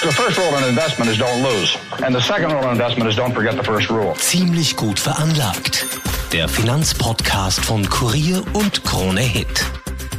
The first rule in investment is don't lose. And the second rule in investment is don't forget the first rule. Ziemlich gut veranlagt. Der Finanzpodcast von Kurier und Krone Hit.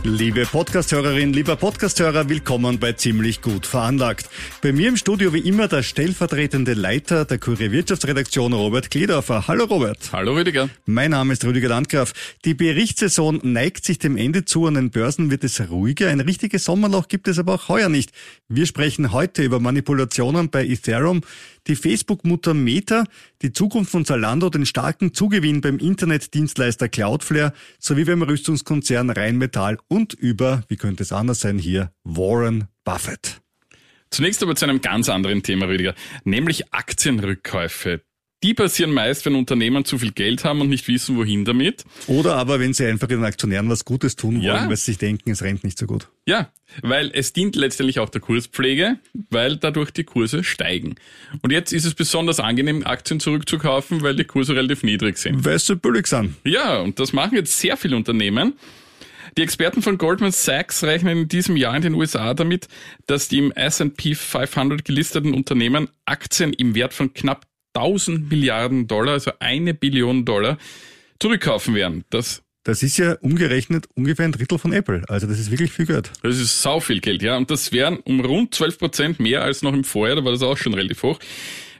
Liebe Podcasthörerin, lieber Podcasthörer, willkommen bei Ziemlich gut veranlagt. Bei mir im Studio wie immer der stellvertretende Leiter der Kurier Wirtschaftsredaktion Robert Kledorfer. Hallo Robert. Hallo Rüdiger. Mein Name ist Rüdiger Landgraf. Die Berichtssaison neigt sich dem Ende zu. An den Börsen wird es ruhiger. Ein richtiges Sommerloch gibt es aber auch heuer nicht. Wir sprechen heute über Manipulationen bei Ethereum, die Facebook-Mutter Meta, die Zukunft von Zalando, den starken Zugewinn beim Internetdienstleister Cloudflare sowie beim Rüstungskonzern Rheinmetall und über, wie könnte es anders sein hier, Warren Buffett. Zunächst aber zu einem ganz anderen Thema, Rüdiger, nämlich Aktienrückkäufe. Die passieren meist, wenn Unternehmen zu viel Geld haben und nicht wissen, wohin damit. Oder aber, wenn sie einfach den Aktionären was Gutes tun wollen, Ja. weil sie sich denken, es rennt nicht so gut. Ja, weil es dient letztendlich auch der Kurspflege, weil dadurch die Kurse steigen. Und jetzt ist es besonders angenehm, Aktien zurückzukaufen, weil die Kurse relativ niedrig sind. Weil sie billig sind. Ja, und das machen jetzt sehr viele Unternehmen. Die Experten von Goldman Sachs rechnen in diesem Jahr in den USA damit, dass die im S&P 500 gelisteten Unternehmen Aktien im Wert von knapp 1000 Milliarden Dollar, also eine Billion Dollar, zurückkaufen werden. Das, Das ist ja umgerechnet ungefähr ein Drittel von Apple. Also das ist wirklich viel Geld. das ist sau viel Geld, ja. Und das wären um rund 12 Prozent mehr als noch im Vorjahr, da war das auch schon relativ hoch.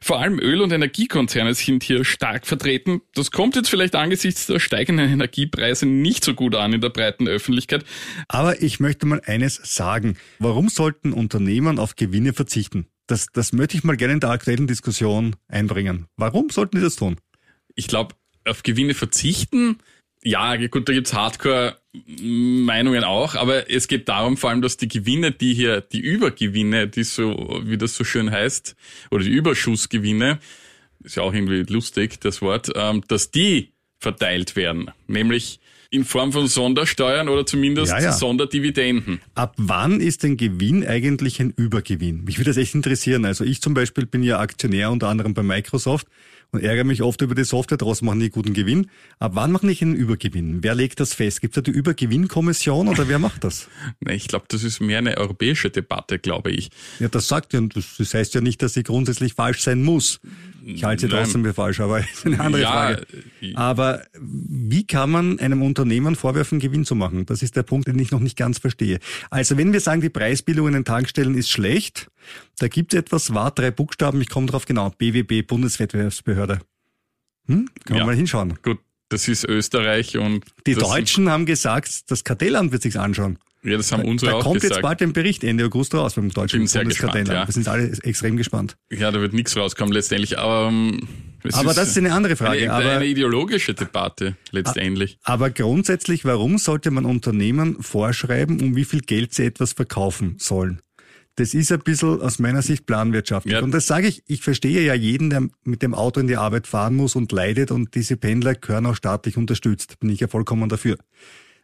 Vor allem Öl- und Energiekonzerne sind hier stark vertreten. Das kommt jetzt vielleicht angesichts der steigenden Energiepreise nicht so gut an in der breiten Öffentlichkeit. Aber ich möchte mal eines sagen. Warum sollten Unternehmen auf Gewinne verzichten? Das, das möchte ich mal gerne in der aktuellen Diskussion einbringen. Warum sollten die das tun? ich glaube, auf Gewinne verzichten, ja, gut, da gibt's Hardcore-Meinungen auch, aber es geht darum vor allem, dass die Gewinne, die hier, die Übergewinne, die so, wie das so schön heißt, oder die Überschussgewinne, ist ja auch irgendwie lustig, das Wort, ähm, dass die verteilt werden. Nämlich in Form von Sondersteuern oder zumindest Ja, ja. Sonderdividenden. Ab wann ist ein Gewinn eigentlich ein Übergewinn? Mich würde das echt interessieren. Also ich zum Beispiel bin ja Aktionär unter anderem bei Microsoft und ärgere mich oft über die Software, daraus machen die guten Gewinn. Ab wann machen ich einen Übergewinn? Wer legt das fest? Gibt es da die Übergewinnkommission oder wer macht das? Ne, Ich glaube, das ist mehr eine europäische Debatte, glaube ich. Ja, das sagt ja, das heißt ja nicht, dass sie grundsätzlich falsch sein muss. Ich halte sie trotzdem für falsch, aber ist eine andere Ja, Frage. äh, Aber wie kann man einem Unternehmen vorwerfen, Gewinn zu machen? Das ist der Punkt, den ich noch nicht ganz verstehe. Also wenn wir sagen, die Preisbildung in den Tankstellen ist schlecht, da gibt es etwas, war drei Buchstaben, ich komme drauf genau, BWB, Bundeswettbewerbsbehörde. Hm? Kann man Ja. mal hinschauen. Gut, das ist Österreich und Die Deutschen haben gesagt, das Kartellamt wird sich's anschauen. Ja, das haben unsere Da auch kommt gesagt. jetzt bald ein Bericht Ende August raus beim deutschen Bin sehr Bundeskartellamt. gespannt, ja. Wir sind alle extrem gespannt. Ja, da wird nichts rauskommen letztendlich. Aber, ähm, Aber das ist eine andere Frage. Eine, eine aber, ideologische Debatte letztendlich. aber grundsätzlich, warum sollte man Unternehmen vorschreiben, um wie viel Geld sie etwas verkaufen sollen? Das ist ein bisschen aus meiner Sicht planwirtschaftlich. Ja. Und das sage ich, ich verstehe ja jeden, der mit dem Auto in die Arbeit fahren muss und leidet und diese Pendler gehören auch staatlich unterstützt. Bin ich ja vollkommen dafür.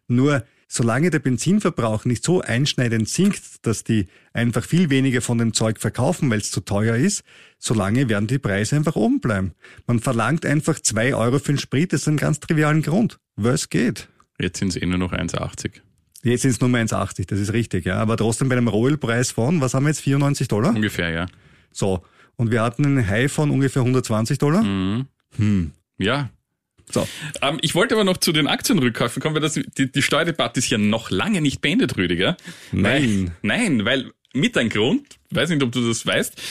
Nur solange der Benzinverbrauch nicht so einschneidend sinkt, dass die einfach viel weniger von dem Zeug verkaufen, weil es zu teuer ist, solange werden die Preise einfach oben bleiben. Man verlangt einfach zwei Euro für den Sprit, das ist ein ganz trivialen Grund. Was geht? Jetzt sind es eh nur noch 1,80. Jetzt sind es nur 1,80, das ist richtig, ja. Aber trotzdem bei einem Rohölpreis von, was haben wir jetzt, 94 Dollar? Ungefähr, ja. So. Und wir hatten einen High von ungefähr 120 Dollar. Ja. So. Ähm, ich wollte aber noch zu den Aktienrückkäufen kommen, weil das, die, die Steuerdebatte ist ja noch lange nicht beendet, Rüdiger. Nein. Weil, nein, weil mit ein Grund, weiß nicht, ob du das weißt,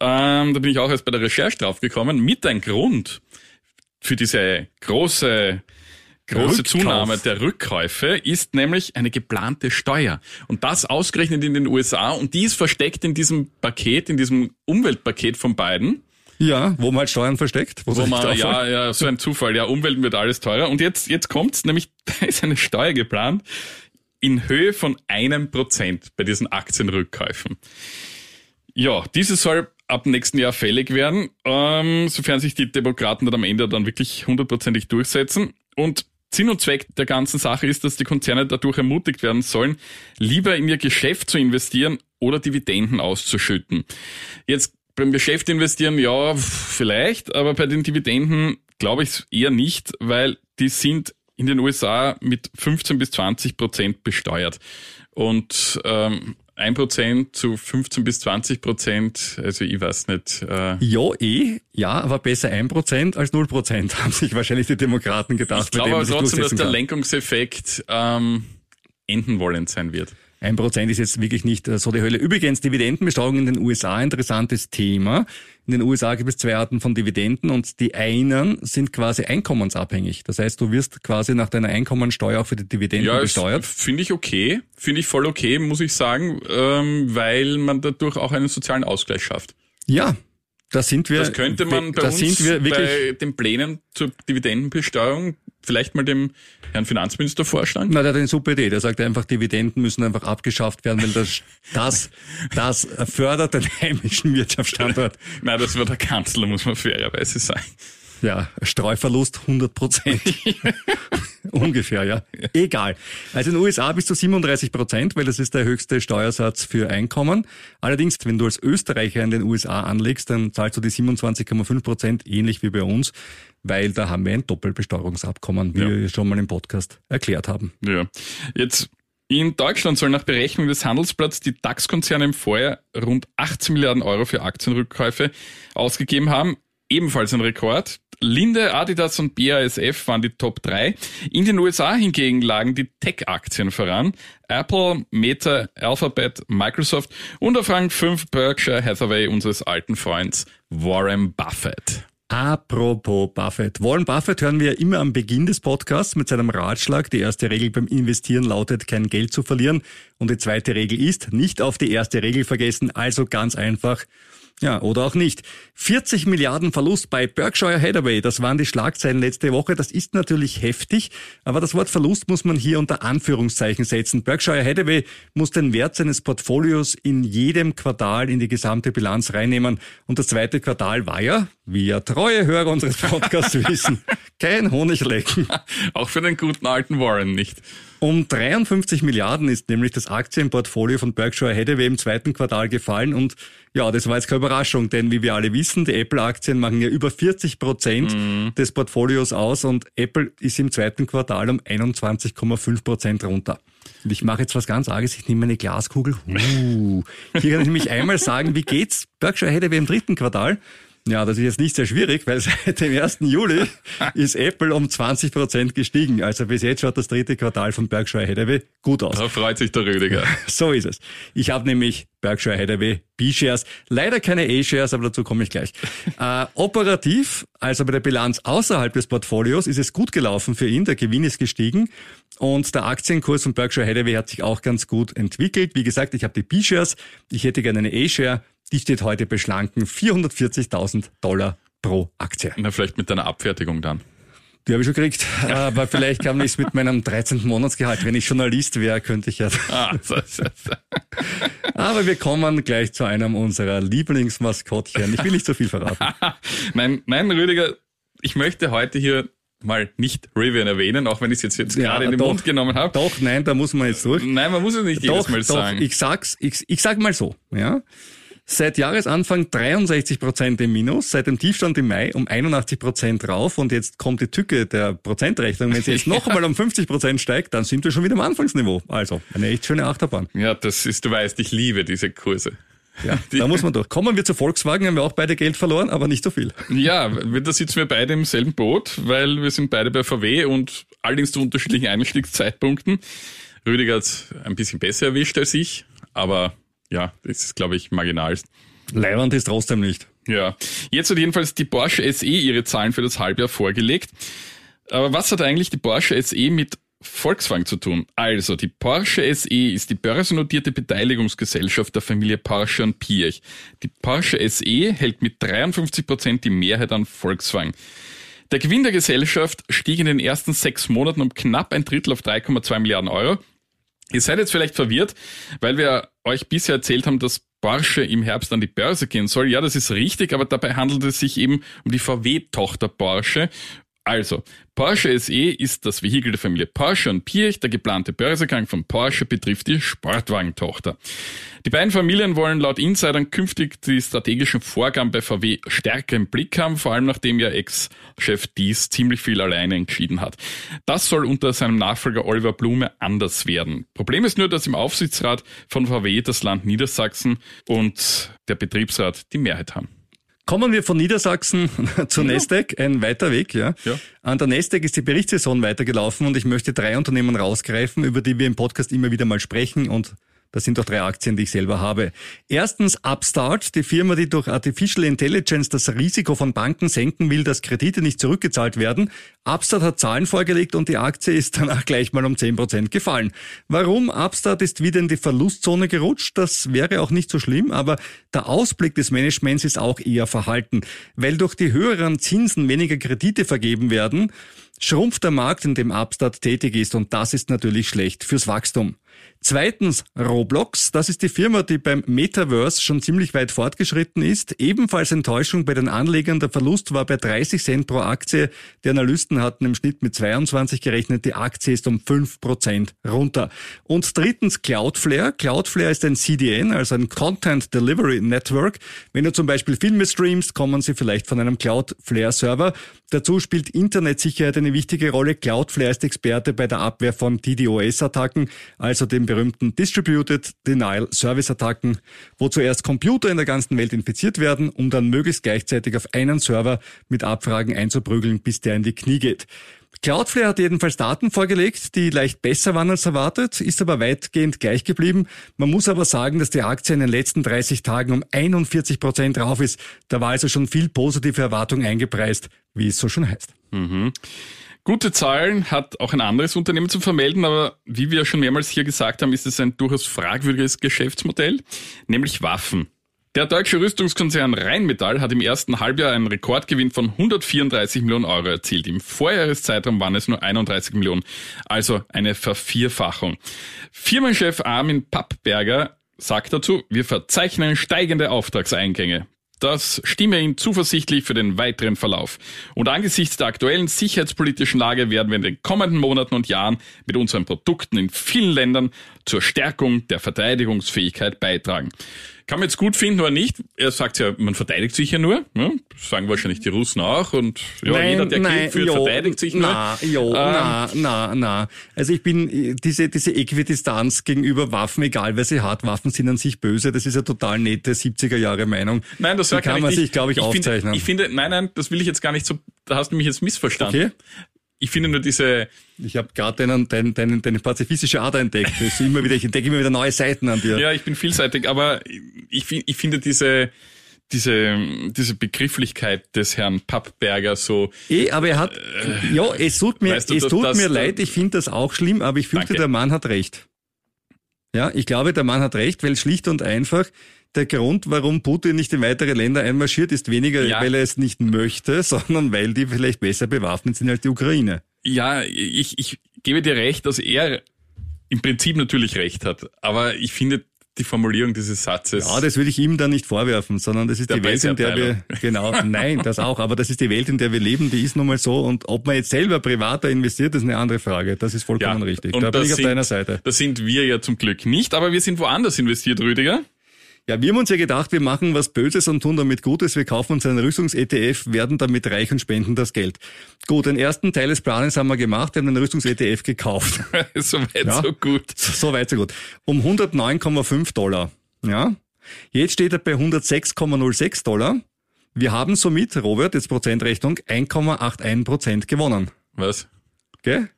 ähm, da bin ich auch erst bei der Recherche draufgekommen, mit ein Grund für diese große große Rückkauf. Zunahme der Rückkäufe ist nämlich eine geplante Steuer. Und das ausgerechnet in den USA. Und die ist versteckt in diesem Paket, in diesem Umweltpaket von beiden. Ja, wo man halt Steuern versteckt. Wo sich man, ja, ja, so ein Zufall. Ja, Umwelt wird alles teurer. Und jetzt, jetzt kommt's, nämlich, da ist eine Steuer geplant in Höhe von einem Prozent bei diesen Aktienrückkäufen. Ja, diese soll ab nächsten Jahr fällig werden, ähm, sofern sich die Demokraten dann am Ende dann wirklich hundertprozentig durchsetzen. Und Sinn und Zweck der ganzen Sache ist, dass die Konzerne dadurch ermutigt werden sollen, lieber in ihr Geschäft zu investieren oder Dividenden auszuschütten. Jetzt beim Geschäft investieren, ja, vielleicht, aber bei den Dividenden glaube ich eher nicht, weil die sind in den USA mit 15 bis 20 Prozent besteuert. Und ähm, 1% zu 15 bis 20 Prozent, also ich weiß nicht. Äh ja, eh, ja, aber besser 1% als 0%, haben sich wahrscheinlich die Demokraten gedacht. Ich glaube aber trotzdem, dass der Lenkungseffekt ähm, enden wollend sein wird. Ein Prozent ist jetzt wirklich nicht äh, so die Hölle. Übrigens, Dividendenbesteuerung in den USA, interessantes Thema. In den USA gibt es zwei Arten von Dividenden und die einen sind quasi einkommensabhängig. Das heißt, du wirst quasi nach deiner Einkommensteuer auch für die Dividenden ja, besteuert. Finde ich okay. Finde ich voll okay, muss ich sagen, ähm, weil man dadurch auch einen sozialen Ausgleich schafft. Ja, da sind wir. Das könnte man bei uns bei den Plänen zur Dividendenbesteuung vielleicht mal dem Herrn Finanzminister vorschlagen? Na, der hat eine super Idee. Der sagt einfach, Dividenden müssen einfach abgeschafft werden, weil das, das, das fördert den heimischen Wirtschaftsstandort. Nein, das war der Kanzler, muss man fairerweise sagen. Ja, Streuverlust 100 Prozent. Ungefähr, ja. Egal. Also in den USA bis zu 37 Prozent, weil das ist der höchste Steuersatz für Einkommen. Allerdings, wenn du als Österreicher in den USA anlegst, dann zahlst du die 27,5 Prozent, ähnlich wie bei uns, weil da haben wir ein Doppelbesteuerungsabkommen, wie ja. wir schon mal im Podcast erklärt haben. Ja. Jetzt in Deutschland soll nach Berechnung des Handelsblatts die DAX-Konzerne im Vorjahr rund 18 Milliarden Euro für Aktienrückkäufe ausgegeben haben. Ebenfalls ein Rekord. Linde, Adidas und BASF waren die Top 3. In den USA hingegen lagen die Tech-Aktien voran. Apple, Meta, Alphabet, Microsoft und auf Rang 5 Berkshire Hathaway unseres alten Freunds Warren Buffett. Apropos Buffett. Warren Buffett hören wir immer am Beginn des Podcasts mit seinem Ratschlag. Die erste Regel beim Investieren lautet, kein Geld zu verlieren. Und die zweite Regel ist, nicht auf die erste Regel vergessen. Also ganz einfach, ja, oder auch nicht. 40 Milliarden Verlust bei Berkshire Hathaway, das waren die Schlagzeilen letzte Woche. Das ist natürlich heftig, aber das Wort Verlust muss man hier unter Anführungszeichen setzen. Berkshire Hathaway muss den Wert seines Portfolios in jedem Quartal in die gesamte Bilanz reinnehmen. Und das zweite Quartal war ja, wie ja treue Hörer unseres Podcasts wissen, kein Honiglecken. Auch für den guten alten Warren nicht. Um 53 Milliarden ist nämlich das Aktienportfolio von Berkshire Hathaway im zweiten Quartal gefallen und ja, das war jetzt keine Überraschung, denn wie wir alle wissen, die Apple-Aktien machen ja über 40 Prozent mhm. des Portfolios aus und Apple ist im zweiten Quartal um 21,5 Prozent runter. Und ich mache jetzt was ganz Arges, ich nehme eine Glaskugel. Uh, hier kann ich nämlich einmal sagen, wie geht's Berkshire Hathaway im dritten Quartal? Ja, das ist jetzt nicht sehr schwierig, weil seit dem 1. Juli ist Apple um 20 Prozent gestiegen. Also bis jetzt schaut das dritte Quartal von Berkshire Hathaway gut aus. Da freut sich der Rüdiger. So ist es. Ich habe nämlich Berkshire Hathaway B-Shares, leider keine A-Shares, aber dazu komme ich gleich. Äh, operativ, also bei der Bilanz außerhalb des Portfolios, ist es gut gelaufen für ihn. Der Gewinn ist gestiegen und der Aktienkurs von Berkshire Hathaway hat sich auch ganz gut entwickelt. Wie gesagt, ich habe die B-Shares, ich hätte gerne eine A-Share die steht heute beschlanken 440.000 Dollar pro Aktie. Na, vielleicht mit deiner Abfertigung dann. Die habe ich schon gekriegt, aber vielleicht kann ich es mit meinem 13. Monatsgehalt. Wenn ich Journalist wäre, könnte ich ja. Ah, aber wir kommen gleich zu einem unserer Lieblingsmaskottchen. Ich will nicht so viel verraten. nein, nein, Rüdiger, ich möchte heute hier mal nicht Rivian erwähnen, auch wenn ich es jetzt, jetzt ja, gerade in den doch, Mund genommen habe. Doch, nein, da muss man jetzt durch. Nein, man muss es nicht doch, jedes Mal doch, sagen. Ich sag's, ich, ich sag mal so, ja. Seit Jahresanfang 63 Prozent im Minus, seit dem Tiefstand im Mai um 81 Prozent rauf und jetzt kommt die Tücke der Prozentrechnung. Wenn sie jetzt noch einmal um 50 Prozent steigt, dann sind wir schon wieder am Anfangsniveau. Also eine echt schöne Achterbahn. Ja, das ist, du weißt, ich liebe diese Kurse. Ja, da muss man durch. Kommen wir zu Volkswagen, haben wir auch beide Geld verloren, aber nicht so viel. Ja, da sitzen wir beide im selben Boot, weil wir sind beide bei VW und allerdings zu unterschiedlichen Einstiegszeitpunkten. Rüdiger hat ein bisschen besser erwischt als ich, aber ja, das ist, glaube ich, marginal. Leiband ist trotzdem nicht. Ja. Jetzt hat jedenfalls die Porsche SE ihre Zahlen für das Halbjahr vorgelegt. Aber was hat eigentlich die Porsche SE mit Volkswagen zu tun? Also, die Porsche SE ist die börsennotierte Beteiligungsgesellschaft der Familie Porsche und Piech. Die Porsche SE hält mit 53 Prozent die Mehrheit an Volkswagen. Der Gewinn der Gesellschaft stieg in den ersten sechs Monaten um knapp ein Drittel auf 3,2 Milliarden Euro. Ihr seid jetzt vielleicht verwirrt, weil wir euch bisher erzählt haben, dass Porsche im Herbst an die Börse gehen soll. Ja, das ist richtig, aber dabei handelt es sich eben um die VW-Tochter Porsche also, Porsche SE ist das Vehikel der Familie Porsche und Pirch. Der geplante Börsegang von Porsche betrifft die Sportwagentochter. Die beiden Familien wollen laut Insidern künftig die strategischen Vorgaben bei VW stärker im Blick haben, vor allem nachdem ja Ex-Chef Dies ziemlich viel alleine entschieden hat. Das soll unter seinem Nachfolger Oliver Blume anders werden. Problem ist nur, dass im Aufsichtsrat von VW das Land Niedersachsen und der Betriebsrat die Mehrheit haben. Kommen wir von Niedersachsen zu ja. Nestec, ein weiter Weg, ja. ja. An der Nestec ist die Berichtssaison weitergelaufen und ich möchte drei Unternehmen rausgreifen, über die wir im Podcast immer wieder mal sprechen und das sind doch drei Aktien, die ich selber habe. Erstens Upstart, die Firma, die durch Artificial Intelligence das Risiko von Banken senken will, dass Kredite nicht zurückgezahlt werden. Upstart hat Zahlen vorgelegt und die Aktie ist danach gleich mal um 10% gefallen. Warum? Upstart ist wieder in die Verlustzone gerutscht. Das wäre auch nicht so schlimm, aber der Ausblick des Managements ist auch eher verhalten, weil durch die höheren Zinsen weniger Kredite vergeben werden schrumpft der Markt, in dem Upstart tätig ist und das ist natürlich schlecht fürs Wachstum. Zweitens Roblox, das ist die Firma, die beim Metaverse schon ziemlich weit fortgeschritten ist. Ebenfalls Enttäuschung bei den Anlegern. Der Verlust war bei 30 Cent pro Aktie. Die Analysten hatten im Schnitt mit 22 gerechnet. Die Aktie ist um 5 Prozent runter. Und drittens Cloudflare. Cloudflare ist ein CDN, also ein Content Delivery Network. Wenn du zum Beispiel Filme streamst, kommen sie vielleicht von einem Cloudflare Server. Dazu spielt Internetsicherheit eine wichtige Rolle. Cloudflare ist Experte bei der Abwehr von DDoS-Attacken, also dem berühmten Distributed Denial Service Attacken, wo zuerst Computer in der ganzen Welt infiziert werden, um dann möglichst gleichzeitig auf einen Server mit Abfragen einzuprügeln, bis der in die Knie geht. Cloudflare hat jedenfalls Daten vorgelegt, die leicht besser waren als erwartet, ist aber weitgehend gleich geblieben. Man muss aber sagen, dass die Aktie in den letzten 30 Tagen um 41 Prozent drauf ist. Da war also schon viel positive Erwartung eingepreist, wie es so schon heißt. Mhm. Gute Zahlen hat auch ein anderes Unternehmen zu vermelden, aber wie wir schon mehrmals hier gesagt haben, ist es ein durchaus fragwürdiges Geschäftsmodell, nämlich Waffen. Der deutsche Rüstungskonzern Rheinmetall hat im ersten Halbjahr einen Rekordgewinn von 134 Millionen Euro erzielt. Im Vorjahreszeitraum waren es nur 31 Millionen, also eine Vervierfachung. Firmenchef Armin Pappberger sagt dazu, wir verzeichnen steigende Auftragseingänge. Das stimme ihn zuversichtlich für den weiteren Verlauf. Und angesichts der aktuellen sicherheitspolitischen Lage werden wir in den kommenden Monaten und Jahren mit unseren Produkten in vielen Ländern zur Stärkung der Verteidigungsfähigkeit beitragen. Kann man jetzt gut finden oder nicht. Er sagt ja, man verteidigt sich ja nur. Ne? Das sagen wahrscheinlich die Russen auch. Und ja, nein, jeder, der nein, Krieg führt, jo, verteidigt sich nur. Na, jo, ähm, na, na, na. Also ich bin, diese, diese Äquidistanz gegenüber Waffen, egal wer sie hat, Waffen sind an sich böse, das ist eine total nette 70er Jahre Meinung. Nein, das kann man sich, glaube ich, ich aufzeichnen. Finde, ich finde, nein, nein, das will ich jetzt gar nicht so, da hast du mich jetzt missverstanden. Okay. Ich finde nur diese. Ich habe gerade deinen, deinen, deinen, deine pazifistische Ader entdeckt. Das immer wieder, ich entdecke immer wieder neue Seiten an dir. Ja, ich bin vielseitig, aber ich, ich finde diese, diese, diese Begrifflichkeit des Herrn Pappberger so. Eh, aber er hat, äh, ja, es tut mir, weißt du, es tut das, mir das, leid, ich finde das auch schlimm, aber ich fürchte, der Mann hat recht. Ja, ich glaube, der Mann hat recht, weil schlicht und einfach der Grund, warum Putin nicht in weitere Länder einmarschiert, ist weniger, ja. weil er es nicht möchte, sondern weil die vielleicht besser bewaffnet sind als die Ukraine. Ja, ich, ich gebe dir recht, dass er im Prinzip natürlich recht hat. Aber ich finde die Formulierung dieses Satzes. Ja, das will ich ihm dann nicht vorwerfen, sondern das ist die Welt, in der wir, genau, nein, das auch, aber das ist die Welt, in der wir leben, die ist nun mal so und ob man jetzt selber privater investiert, ist eine andere Frage. Das ist vollkommen ja, richtig. Da bin ich auf sind, deiner Seite. Das sind wir ja zum Glück nicht, aber wir sind woanders investiert, Rüdiger. Ja, wir haben uns ja gedacht, wir machen was Böses und tun damit Gutes. Wir kaufen uns einen Rüstungs-ETF, werden damit reich und spenden das Geld. Gut, den ersten Teil des Planes haben wir gemacht, wir haben einen Rüstungs-ETF gekauft. so weit, ja? so gut. So weit, so gut. Um 109,5 Dollar. Ja. Jetzt steht er bei 106,06 Dollar. Wir haben somit, Robert, jetzt Prozentrechnung, 1,81 Prozent gewonnen. Was? Gell?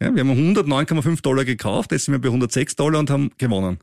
Ja, wir haben 109,5 Dollar gekauft, jetzt sind wir bei 106 Dollar und haben gewonnen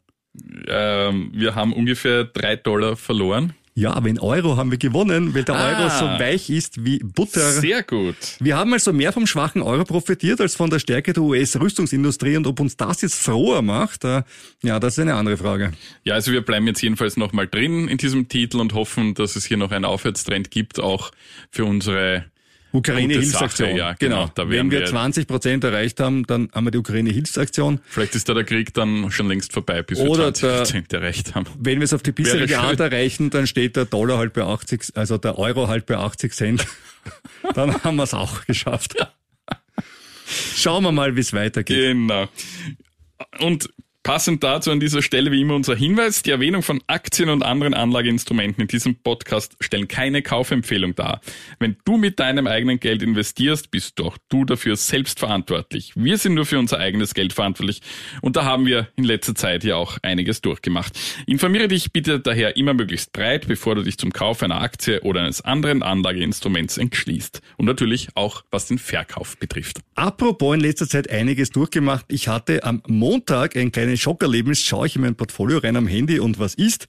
ähm, wir haben ungefähr drei Dollar verloren. Ja, aber in Euro haben wir gewonnen, weil der ah, Euro so weich ist wie Butter. Sehr gut. Wir haben also mehr vom schwachen Euro profitiert als von der Stärke der US-Rüstungsindustrie und ob uns das jetzt froher macht, äh, ja, das ist eine andere Frage. Ja, also wir bleiben jetzt jedenfalls nochmal drin in diesem Titel und hoffen, dass es hier noch einen Aufwärtstrend gibt, auch für unsere Ukraine-Hilfsaktion. Ja, genau. genau. Da Wenn wir 20 Prozent erreicht haben, dann haben wir die Ukraine-Hilfsaktion. Vielleicht ist da der Krieg dann schon längst vorbei, bis wir Oder 20 Prozent erreicht haben. Wenn wir es auf die bisherige Art erreichen, dann steht der Dollar halt bei 80, also der Euro halt bei 80 Cent. dann haben wir es auch geschafft. Schauen wir mal, wie es weitergeht. Genau. Und Passend dazu an dieser Stelle wie immer unser Hinweis, die Erwähnung von Aktien und anderen Anlageinstrumenten in diesem Podcast stellen keine Kaufempfehlung dar. Wenn du mit deinem eigenen Geld investierst, bist doch du dafür selbst verantwortlich. Wir sind nur für unser eigenes Geld verantwortlich und da haben wir in letzter Zeit ja auch einiges durchgemacht. Informiere dich bitte daher immer möglichst breit, bevor du dich zum Kauf einer Aktie oder eines anderen Anlageinstruments entschließt. Und natürlich auch was den Verkauf betrifft. Apropos in letzter Zeit einiges durchgemacht. Ich hatte am Montag ein kleines Schockerlebnis, schaue ich in mein Portfolio rein am Handy und was ist?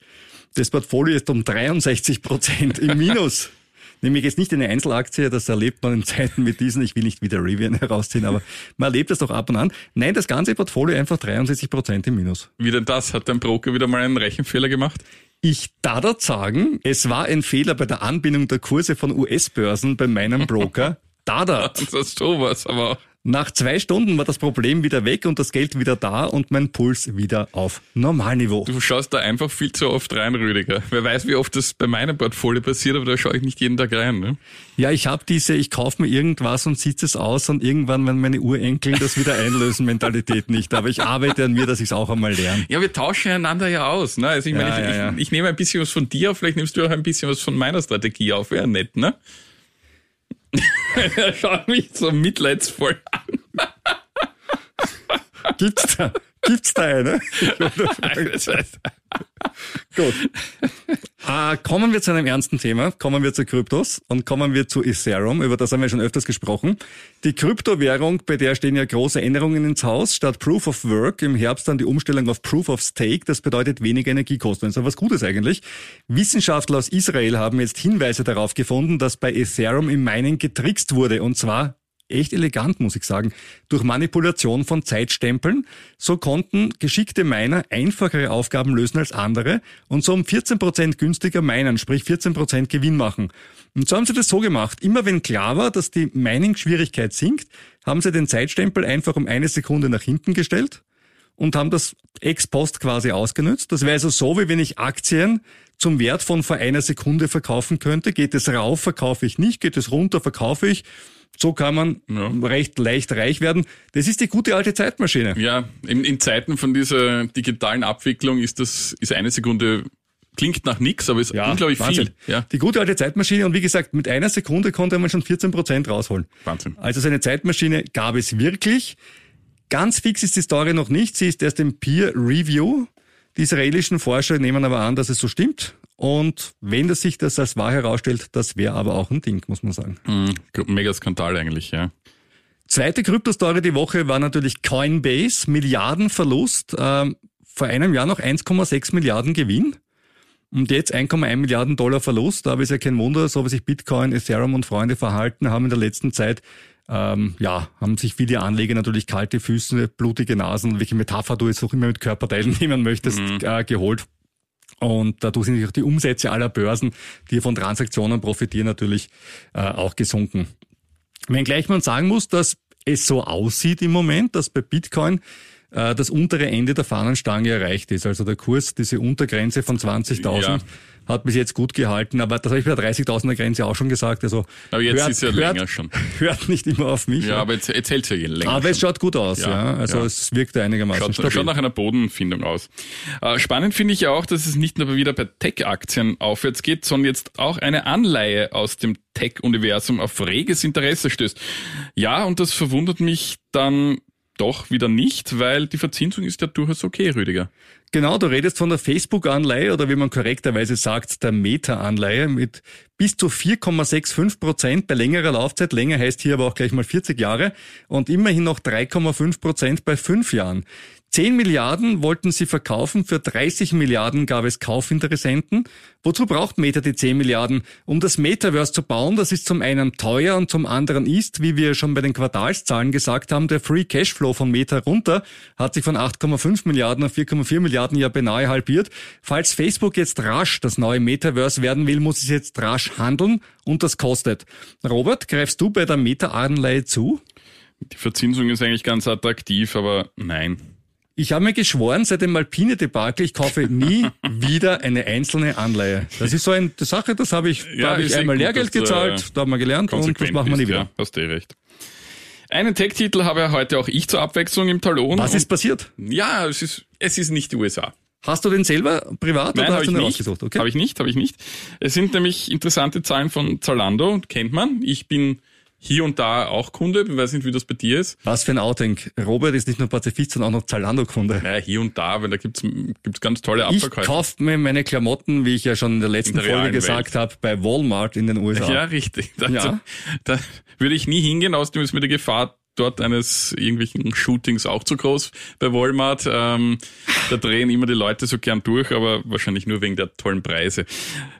Das Portfolio ist um 63 Prozent im Minus. Nämlich jetzt nicht eine Einzelaktie, das erlebt man in Zeiten mit diesen, ich will nicht wieder Rivian herausziehen, aber man erlebt das doch ab und an. Nein, das ganze Portfolio einfach 63 Prozent im Minus. Wie denn das? Hat dein Broker wieder mal einen Rechenfehler gemacht? Ich darf sagen, es war ein Fehler bei der Anbindung der Kurse von US-Börsen bei meinem Broker. Dadat. Das ist sowas, aber nach zwei Stunden war das Problem wieder weg und das Geld wieder da und mein Puls wieder auf Normalniveau. Du schaust da einfach viel zu oft rein, Rüdiger. Wer weiß, wie oft das bei meinem Portfolio passiert, aber da schaue ich nicht jeden Tag rein. Ne? Ja, ich habe diese, ich kaufe mir irgendwas und sitze es aus und irgendwann, wenn meine Urenkel das wieder einlösen, Mentalität nicht. Aber ich arbeite an mir, dass ich es auch einmal lerne. Ja, wir tauschen einander ja aus. Ne? Also ich meine, ja, ich, ja, ja. ich, ich nehme ein bisschen was von dir auf, vielleicht nimmst du auch ein bisschen was von meiner Strategie auf. Wäre nett, ne? er schaut mich so mitleidsvoll an. Gibt's da, gibt's da eine? Gut. Äh, kommen wir zu einem ernsten Thema. Kommen wir zu Kryptos und kommen wir zu Ethereum. Über das haben wir schon öfters gesprochen. Die Kryptowährung, bei der stehen ja große Änderungen ins Haus. Statt Proof of Work im Herbst dann die Umstellung auf Proof of Stake. Das bedeutet weniger Energiekosten. Das ist was Gutes eigentlich. Wissenschaftler aus Israel haben jetzt Hinweise darauf gefunden, dass bei Ethereum im Mining getrickst wurde. Und zwar echt elegant, muss ich sagen, durch Manipulation von Zeitstempeln. So konnten geschickte Miner einfachere Aufgaben lösen als andere und so um 14 Prozent günstiger minen, sprich 14 Prozent Gewinn machen. Und so haben sie das so gemacht. Immer wenn klar war, dass die Mining-Schwierigkeit sinkt, haben sie den Zeitstempel einfach um eine Sekunde nach hinten gestellt und haben das ex post quasi ausgenutzt. Das wäre also so, wie wenn ich Aktien zum Wert von vor einer Sekunde verkaufen könnte. Geht es rauf, verkaufe ich nicht. Geht es runter, verkaufe ich. So kann man ja. recht leicht reich werden. Das ist die gute alte Zeitmaschine. Ja, in, in Zeiten von dieser digitalen Abwicklung ist das ist eine Sekunde klingt nach nix, aber ist ja, unglaublich Wahnsinn. viel. Ja. Die gute alte Zeitmaschine und wie gesagt, mit einer Sekunde konnte man schon 14 Prozent rausholen. Wahnsinn. Also seine Zeitmaschine gab es wirklich. Ganz fix ist die Story noch nicht. Sie ist erst im Peer Review. Die israelischen Forscher nehmen aber an, dass es so stimmt. Und wenn das sich das als wahr herausstellt, das wäre aber auch ein Ding, muss man sagen. Mhm, mega Skandal eigentlich, ja. Zweite Kryptostory die Woche war natürlich Coinbase, Milliardenverlust. Ähm, vor einem Jahr noch 1,6 Milliarden Gewinn. Und jetzt 1,1 Milliarden Dollar Verlust. Da ist ja kein Wunder, so wie sich Bitcoin, Ethereum und Freunde verhalten haben in der letzten Zeit. Ähm, ja, haben sich viele Anleger natürlich kalte Füße, blutige Nasen, welche Metapher du jetzt auch immer mit Körperteilen nehmen möchtest, mhm. äh, geholt. Und dadurch sind auch die Umsätze aller Börsen, die von Transaktionen profitieren, natürlich äh, auch gesunken. Wenngleich man sagen muss, dass es so aussieht im Moment, dass bei Bitcoin äh, das untere Ende der Fahnenstange erreicht ist. Also der Kurs, diese Untergrenze von 20.000, ja. Hat bis jetzt gut gehalten. Aber das habe ich bei der 30.000er Grenze auch schon gesagt. Also aber jetzt hört, ist ja länger hört, schon. Hört nicht immer auf mich. Ja, ja. aber jetzt, jetzt hält es ja länger. Aber schon. es schaut gut aus. Ja, ja. Also es wirkt einigermaßen schaut, stabil. Schaut nach einer Bodenfindung aus. Äh, spannend finde ich ja auch, dass es nicht nur wieder bei Tech-Aktien aufwärts geht, sondern jetzt auch eine Anleihe aus dem Tech-Universum auf reges Interesse stößt. Ja, und das verwundert mich dann doch wieder nicht, weil die Verzinsung ist ja durchaus okay, Rüdiger. Genau, du redest von der Facebook-Anleihe oder wie man korrekterweise sagt, der Meta-Anleihe mit bis zu 4,65 Prozent bei längerer Laufzeit. Länger heißt hier aber auch gleich mal 40 Jahre und immerhin noch 3,5 Prozent bei fünf Jahren. 10 Milliarden wollten sie verkaufen, für 30 Milliarden gab es Kaufinteressenten. Wozu braucht Meta die 10 Milliarden? Um das Metaverse zu bauen, das ist zum einen teuer und zum anderen ist, wie wir schon bei den Quartalszahlen gesagt haben, der Free Cashflow von Meta runter, hat sich von 8,5 Milliarden auf 4,4 Milliarden ja beinahe halbiert. Falls Facebook jetzt rasch das neue Metaverse werden will, muss es jetzt rasch handeln und das kostet. Robert, greifst du bei der Meta-Anleihe zu? Die Verzinsung ist eigentlich ganz attraktiv, aber nein. Ich habe mir geschworen, seit dem Alpine-Debakel, ich kaufe nie wieder eine einzelne Anleihe. Das ist so eine Sache, das habe ich, ja, da habe ich einmal gut, Lehrgeld gezahlt, da haben wir gelernt und das machen wir nie wieder. Ja, hast du eh recht. Einen Tech-Titel habe heute auch ich zur Abwechslung im Talon. Was ist passiert? Ja, es ist, es ist nicht die USA. Hast du den selber privat Nein, oder hast du den nicht. ausgesucht? Okay. Habe ich nicht, habe ich nicht. Es sind nämlich interessante Zahlen von Zalando, kennt man. Ich bin hier und da auch Kunde. Ich weiß nicht, wie das bei dir ist. Was für ein Outing. Robert ist nicht nur Pazifist, sondern auch noch Zalando-Kunde. Ja, hier und da, weil da gibt's gibt's ganz tolle Abverkäufe. Ich kaufe mir meine Klamotten, wie ich ja schon in der letzten in der Folge gesagt habe, bei Walmart in den USA. Ja, richtig. Da, ja. da würde ich nie hingehen, außerdem ist mir die Gefahr dort eines irgendwelchen Shootings auch zu groß bei Walmart. Ähm, da drehen immer die Leute so gern durch, aber wahrscheinlich nur wegen der tollen Preise.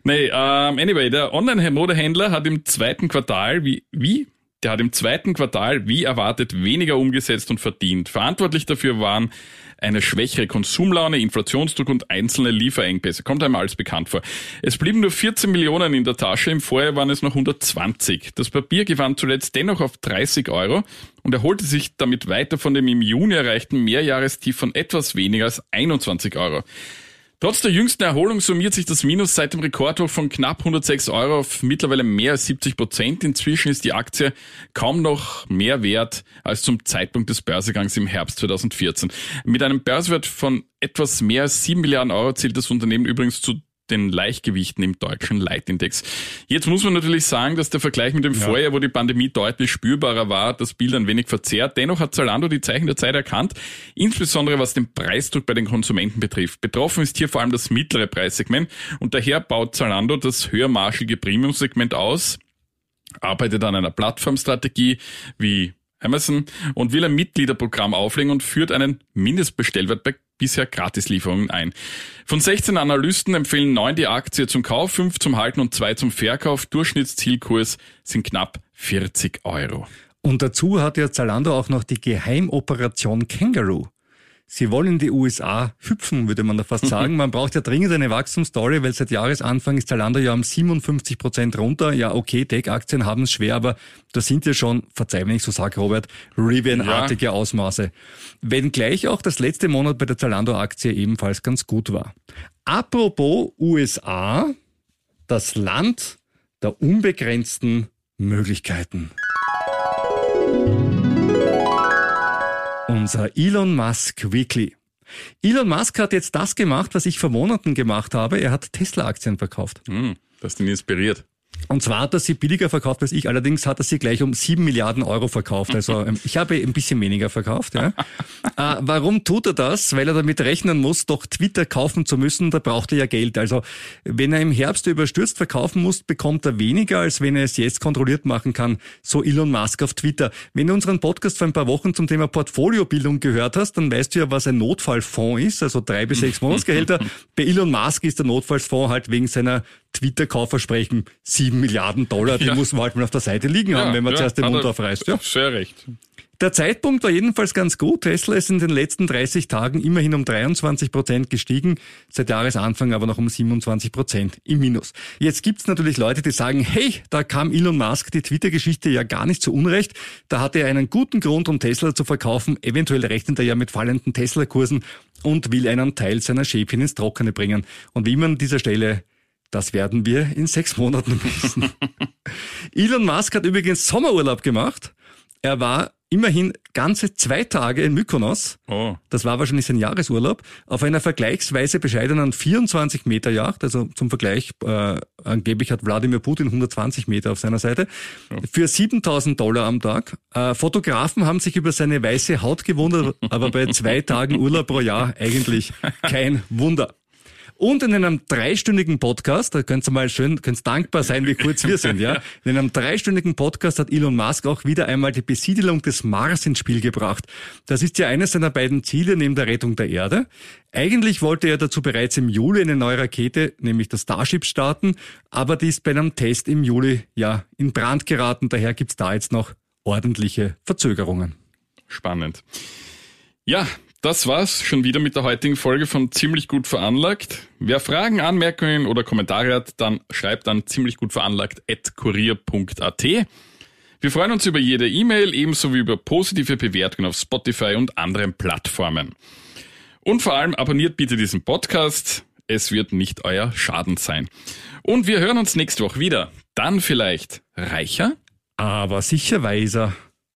Nee, ähm, anyway, der Online-Modehändler hat im zweiten Quartal, wie, wie? Der hat im zweiten Quartal, wie erwartet, weniger umgesetzt und verdient. Verantwortlich dafür waren eine schwächere Konsumlaune, Inflationsdruck und einzelne Lieferengpässe. Kommt einem alles bekannt vor. Es blieben nur 14 Millionen in der Tasche, im Vorjahr waren es noch 120. Das Papier gewann zuletzt dennoch auf 30 Euro und erholte sich damit weiter von dem im Juni erreichten Mehrjahrestief von etwas weniger als 21 Euro. Trotz der jüngsten Erholung summiert sich das Minus seit dem Rekordhoch von knapp 106 Euro auf mittlerweile mehr als 70 Prozent. Inzwischen ist die Aktie kaum noch mehr wert als zum Zeitpunkt des Börsegangs im Herbst 2014. Mit einem Börsewert von etwas mehr als 7 Milliarden Euro zählt das Unternehmen übrigens zu den Leichtgewichten im deutschen Leitindex. Jetzt muss man natürlich sagen, dass der Vergleich mit dem ja. Vorjahr, wo die Pandemie deutlich spürbarer war, das Bild ein wenig verzerrt. Dennoch hat Zalando die Zeichen der Zeit erkannt, insbesondere was den Preisdruck bei den Konsumenten betrifft. Betroffen ist hier vor allem das mittlere Preissegment und daher baut Zalando das höhermarschige Premium-Segment aus arbeitet an einer Plattformstrategie wie Amazon und will ein Mitgliederprogramm auflegen und führt einen Mindestbestellwert bei bisher Gratislieferungen ein. Von 16 Analysten empfehlen 9 die Aktie zum Kauf, 5 zum Halten und 2 zum Verkauf. Durchschnittszielkurs sind knapp 40 Euro. Und dazu hat ja Zalando auch noch die Geheimoperation Kangaroo. Sie wollen in die USA hüpfen, würde man da fast sagen. Man braucht ja dringend eine Wachstumsstory, weil seit Jahresanfang ist Zalando ja um 57 Prozent runter. Ja, okay, Tech-Aktien haben es schwer, aber da sind ja schon, verzeih, wenn ich so sage, Robert, Rivian-artige ja. Ausmaße. Wenngleich auch das letzte Monat bei der Zalando-Aktie ebenfalls ganz gut war. Apropos USA, das Land der unbegrenzten Möglichkeiten. Unser Elon Musk Weekly. Elon Musk hat jetzt das gemacht, was ich vor Monaten gemacht habe. Er hat Tesla-Aktien verkauft. Hm, das hat ihn inspiriert. Und zwar hat er sie billiger verkauft als ich. Allerdings hat er sie gleich um sieben Milliarden Euro verkauft. Also ähm, ich habe ein bisschen weniger verkauft. Ja. äh, warum tut er das? Weil er damit rechnen muss, doch Twitter kaufen zu müssen. Da braucht er ja Geld. Also wenn er im Herbst überstürzt verkaufen muss, bekommt er weniger, als wenn er es jetzt kontrolliert machen kann. So Elon Musk auf Twitter. Wenn du unseren Podcast vor ein paar Wochen zum Thema Portfoliobildung gehört hast, dann weißt du ja, was ein Notfallfonds ist. Also drei bis sechs Monatsgehälter. Bei Elon Musk ist der Notfallsfonds halt wegen seiner Twitter-Kaufversprechen sieben Milliarden Dollar, die ja. muss man halt mal auf der Seite liegen haben, wenn man ja, zuerst den Mund aufreißt. Ja, sehr recht. Der Zeitpunkt war jedenfalls ganz gut. Tesla ist in den letzten 30 Tagen immerhin um 23 Prozent gestiegen, seit Jahresanfang aber noch um 27 Prozent im Minus. Jetzt gibt's natürlich Leute, die sagen, hey, da kam Elon Musk die Twitter-Geschichte ja gar nicht zu Unrecht. Da hatte er einen guten Grund, um Tesla zu verkaufen. Eventuell rechnet er ja mit fallenden Tesla-Kursen und will einen Teil seiner Schäfchen ins Trockene bringen. Und wie man an dieser Stelle das werden wir in sechs Monaten wissen. Elon Musk hat übrigens Sommerurlaub gemacht. Er war immerhin ganze zwei Tage in Mykonos. Oh. Das war wahrscheinlich sein Jahresurlaub. Auf einer vergleichsweise bescheidenen 24 Meter Yacht. Also zum Vergleich, äh, angeblich hat Wladimir Putin 120 Meter auf seiner Seite. Oh. Für 7000 Dollar am Tag. Äh, Fotografen haben sich über seine weiße Haut gewundert, aber bei zwei Tagen Urlaub pro Jahr eigentlich kein Wunder. Und in einem dreistündigen Podcast, da könnt ihr mal schön, könnt dankbar sein, wie kurz wir sind, ja. In einem dreistündigen Podcast hat Elon Musk auch wieder einmal die Besiedelung des Mars ins Spiel gebracht. Das ist ja eines seiner beiden Ziele neben der Rettung der Erde. Eigentlich wollte er dazu bereits im Juli eine neue Rakete, nämlich das Starship, starten, aber die ist bei einem Test im Juli ja in Brand geraten. Daher gibt's da jetzt noch ordentliche Verzögerungen. Spannend. Ja, das war's schon wieder mit der heutigen Folge von Ziemlich gut veranlagt. Wer Fragen, Anmerkungen oder Kommentare hat, dann schreibt an ziemlich gut veranlagt at kurier.at. Wir freuen uns über jede E-Mail, ebenso wie über positive Bewertungen auf Spotify und anderen Plattformen. Und vor allem abonniert bitte diesen Podcast. Es wird nicht euer Schaden sein. Und wir hören uns nächste Woche wieder. Dann vielleicht reicher? Aber sicher weiser.